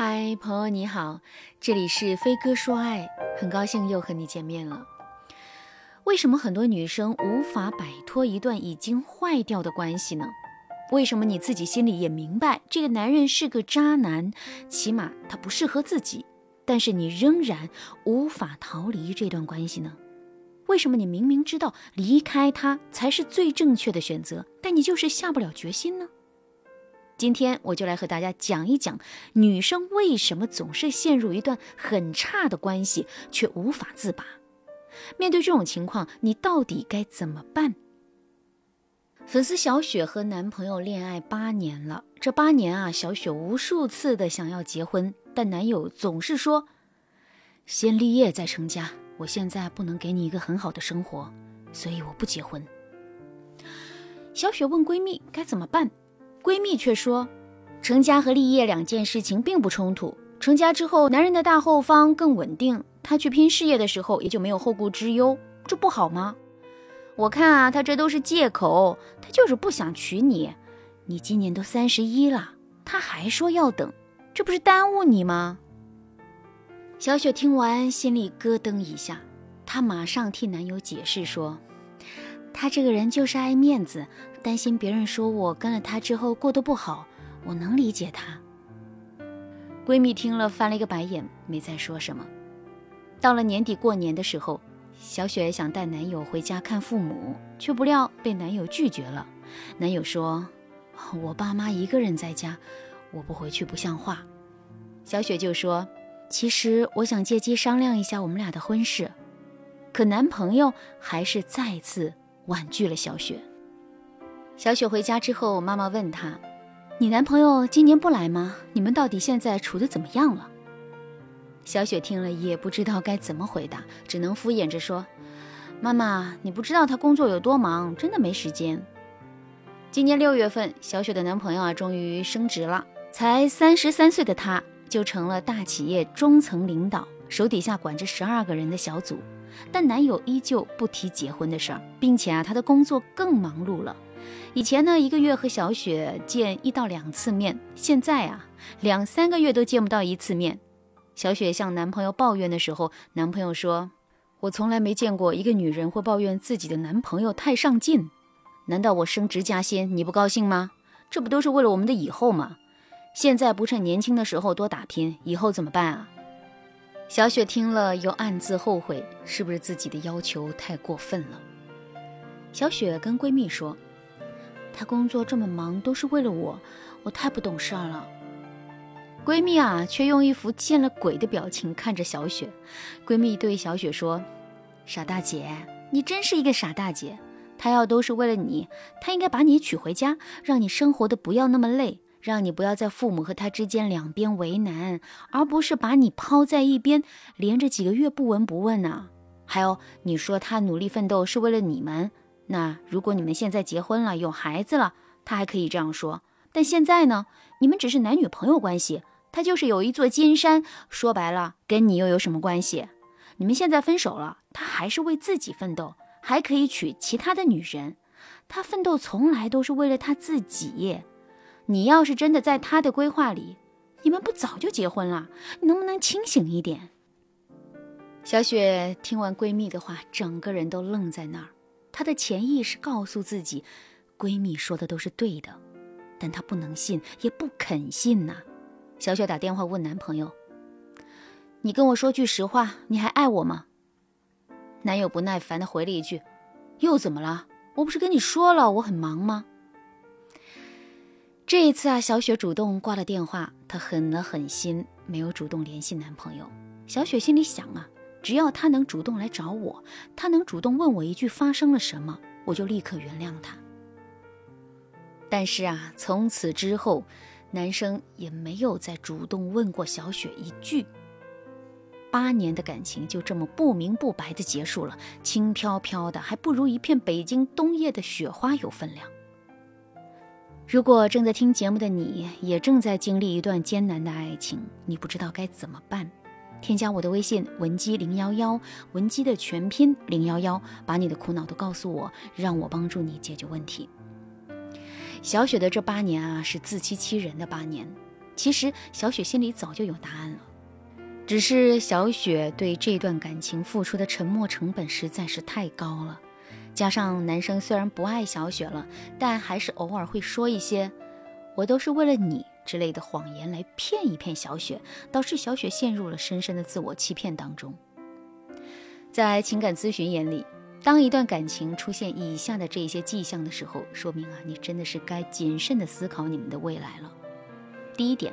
嗨，朋友你好，这里是飞哥说爱，很高兴又和你见面了。为什么很多女生无法摆脱一段已经坏掉的关系呢？为什么你自己心里也明白这个男人是个渣男，起码他不适合自己，但是你仍然无法逃离这段关系呢？为什么你明明知道离开他才是最正确的选择，但你就是下不了决心呢？今天我就来和大家讲一讲，女生为什么总是陷入一段很差的关系却无法自拔。面对这种情况，你到底该怎么办？粉丝小雪和男朋友恋爱八年了，这八年啊，小雪无数次的想要结婚，但男友总是说：“先立业再成家，我现在不能给你一个很好的生活，所以我不结婚。”小雪问闺蜜该怎么办。闺蜜却说，成家和立业两件事情并不冲突。成家之后，男人的大后方更稳定，他去拼事业的时候也就没有后顾之忧，这不好吗？我看啊，他这都是借口，他就是不想娶你。你今年都三十一了，他还说要等，这不是耽误你吗？小雪听完心里咯噔一下，她马上替男友解释说。他这个人就是爱面子，担心别人说我跟了他之后过得不好，我能理解他。闺蜜听了翻了一个白眼，没再说什么。到了年底过年的时候，小雪想带男友回家看父母，却不料被男友拒绝了。男友说：“我爸妈一个人在家，我不回去不像话。”小雪就说：“其实我想借机商量一下我们俩的婚事。”可男朋友还是再次。婉拒了小雪。小雪回家之后，妈妈问她：“你男朋友今年不来吗？你们到底现在处的怎么样了？”小雪听了也不知道该怎么回答，只能敷衍着说：“妈妈，你不知道他工作有多忙，真的没时间。”今年六月份，小雪的男朋友啊，终于升职了，才三十三岁的他就成了大企业中层领导，手底下管着十二个人的小组。但男友依旧不提结婚的事儿，并且啊，他的工作更忙碌了。以前呢，一个月和小雪见一到两次面，现在啊，两三个月都见不到一次面。小雪向男朋友抱怨的时候，男朋友说：“我从来没见过一个女人会抱怨自己的男朋友太上进。难道我升职加薪你不高兴吗？这不都是为了我们的以后吗？现在不趁年轻的时候多打拼，以后怎么办啊？”小雪听了，又暗自后悔，是不是自己的要求太过分了？小雪跟闺蜜说：“他工作这么忙，都是为了我，我太不懂事儿了。”闺蜜啊，却用一副见了鬼的表情看着小雪。闺蜜对小雪说：“傻大姐，你真是一个傻大姐。他要都是为了你，他应该把你娶回家，让你生活的不要那么累。”让你不要在父母和他之间两边为难，而不是把你抛在一边，连着几个月不闻不问呢？还有，你说他努力奋斗是为了你们，那如果你们现在结婚了，有孩子了，他还可以这样说。但现在呢，你们只是男女朋友关系，他就是有一座金山，说白了，跟你又有什么关系？你们现在分手了，他还是为自己奋斗，还可以娶其他的女人，他奋斗从来都是为了他自己。你要是真的在他的规划里，你们不早就结婚了？你能不能清醒一点？小雪听完闺蜜的话，整个人都愣在那儿。她的潜意识告诉自己，闺蜜说的都是对的，但她不能信，也不肯信呐。小雪打电话问男朋友：“你跟我说句实话，你还爱我吗？”男友不耐烦的回了一句：“又怎么了？我不是跟你说了，我很忙吗？”这一次啊，小雪主动挂了电话，她狠了狠心，没有主动联系男朋友。小雪心里想啊，只要他能主动来找我，他能主动问我一句发生了什么，我就立刻原谅他。但是啊，从此之后，男生也没有再主动问过小雪一句。八年的感情就这么不明不白的结束了，轻飘飘的，还不如一片北京冬夜的雪花有分量。如果正在听节目的你也正在经历一段艰难的爱情，你不知道该怎么办，添加我的微信文姬零幺幺，文姬的全拼零幺幺，把你的苦恼都告诉我，让我帮助你解决问题。小雪的这八年啊，是自欺欺人的八年，其实小雪心里早就有答案了，只是小雪对这段感情付出的沉默成本实在是太高了。加上男生虽然不爱小雪了，但还是偶尔会说一些“我都是为了你”之类的谎言来骗一骗小雪，导致小雪陷入了深深的自我欺骗当中。在情感咨询眼里，当一段感情出现以下的这些迹象的时候，说明啊，你真的是该谨慎的思考你们的未来了。第一点，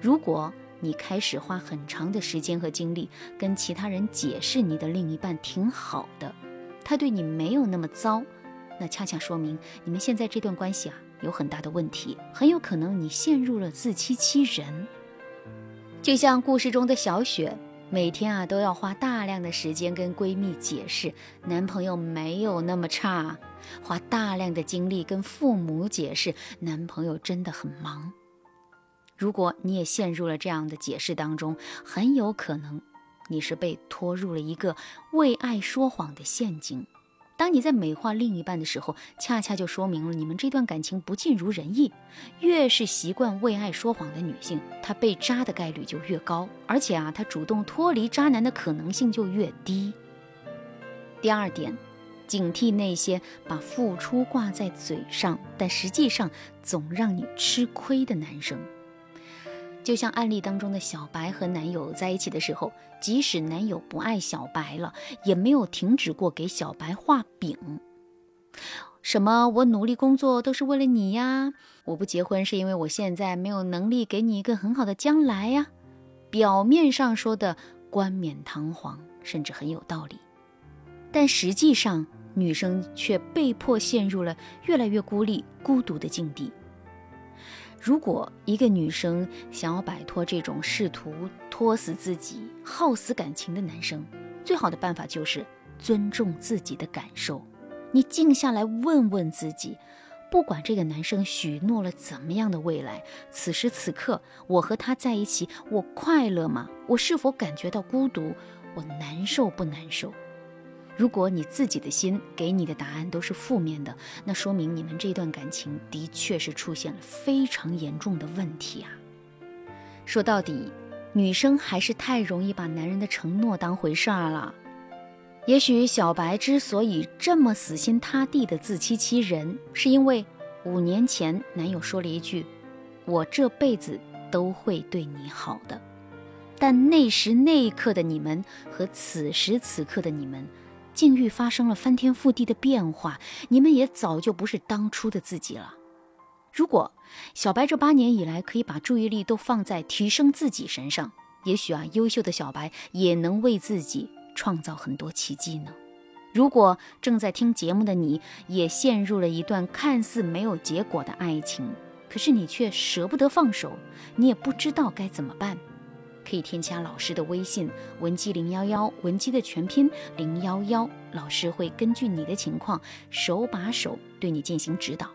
如果你开始花很长的时间和精力跟其他人解释你的另一半挺好的。他对你没有那么糟，那恰恰说明你们现在这段关系啊有很大的问题，很有可能你陷入了自欺欺人。就像故事中的小雪，每天啊都要花大量的时间跟闺蜜解释男朋友没有那么差，花大量的精力跟父母解释男朋友真的很忙。如果你也陷入了这样的解释当中，很有可能。你是被拖入了一个为爱说谎的陷阱。当你在美化另一半的时候，恰恰就说明了你们这段感情不尽如人意。越是习惯为爱说谎的女性，她被渣的概率就越高，而且啊，她主动脱离渣男的可能性就越低。第二点，警惕那些把付出挂在嘴上，但实际上总让你吃亏的男生。就像案例当中的小白和男友在一起的时候，即使男友不爱小白了，也没有停止过给小白画饼。什么？我努力工作都是为了你呀！我不结婚是因为我现在没有能力给你一个很好的将来呀！表面上说的冠冕堂皇，甚至很有道理，但实际上女生却被迫陷入了越来越孤立、孤独的境地。如果一个女生想要摆脱这种试图拖死自己、耗死感情的男生，最好的办法就是尊重自己的感受。你静下来问问自己，不管这个男生许诺了怎么样的未来，此时此刻我和他在一起，我快乐吗？我是否感觉到孤独？我难受不难受？如果你自己的心给你的答案都是负面的，那说明你们这段感情的确是出现了非常严重的问题啊。说到底，女生还是太容易把男人的承诺当回事儿了。也许小白之所以这么死心塌地的自欺欺人，是因为五年前男友说了一句：“我这辈子都会对你好的。”但那时那一刻的你们和此时此刻的你们。境遇发生了翻天覆地的变化，你们也早就不是当初的自己了。如果小白这八年以来可以把注意力都放在提升自己身上，也许啊，优秀的小白也能为自己创造很多奇迹呢。如果正在听节目的你也陷入了一段看似没有结果的爱情，可是你却舍不得放手，你也不知道该怎么办。可以添加老师的微信文姬零幺幺，文姬的全拼零幺幺，老师会根据你的情况手把手对你进行指导。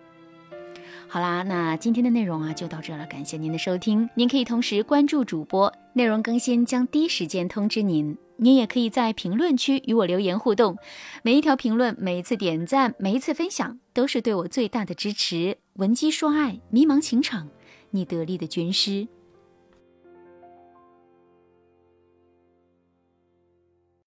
好啦，那今天的内容啊就到这了，感谢您的收听。您可以同时关注主播，内容更新将第一时间通知您。您也可以在评论区与我留言互动，每一条评论、每一次点赞、每一次分享都是对我最大的支持。文姬说爱，迷茫情场，你得力的军师。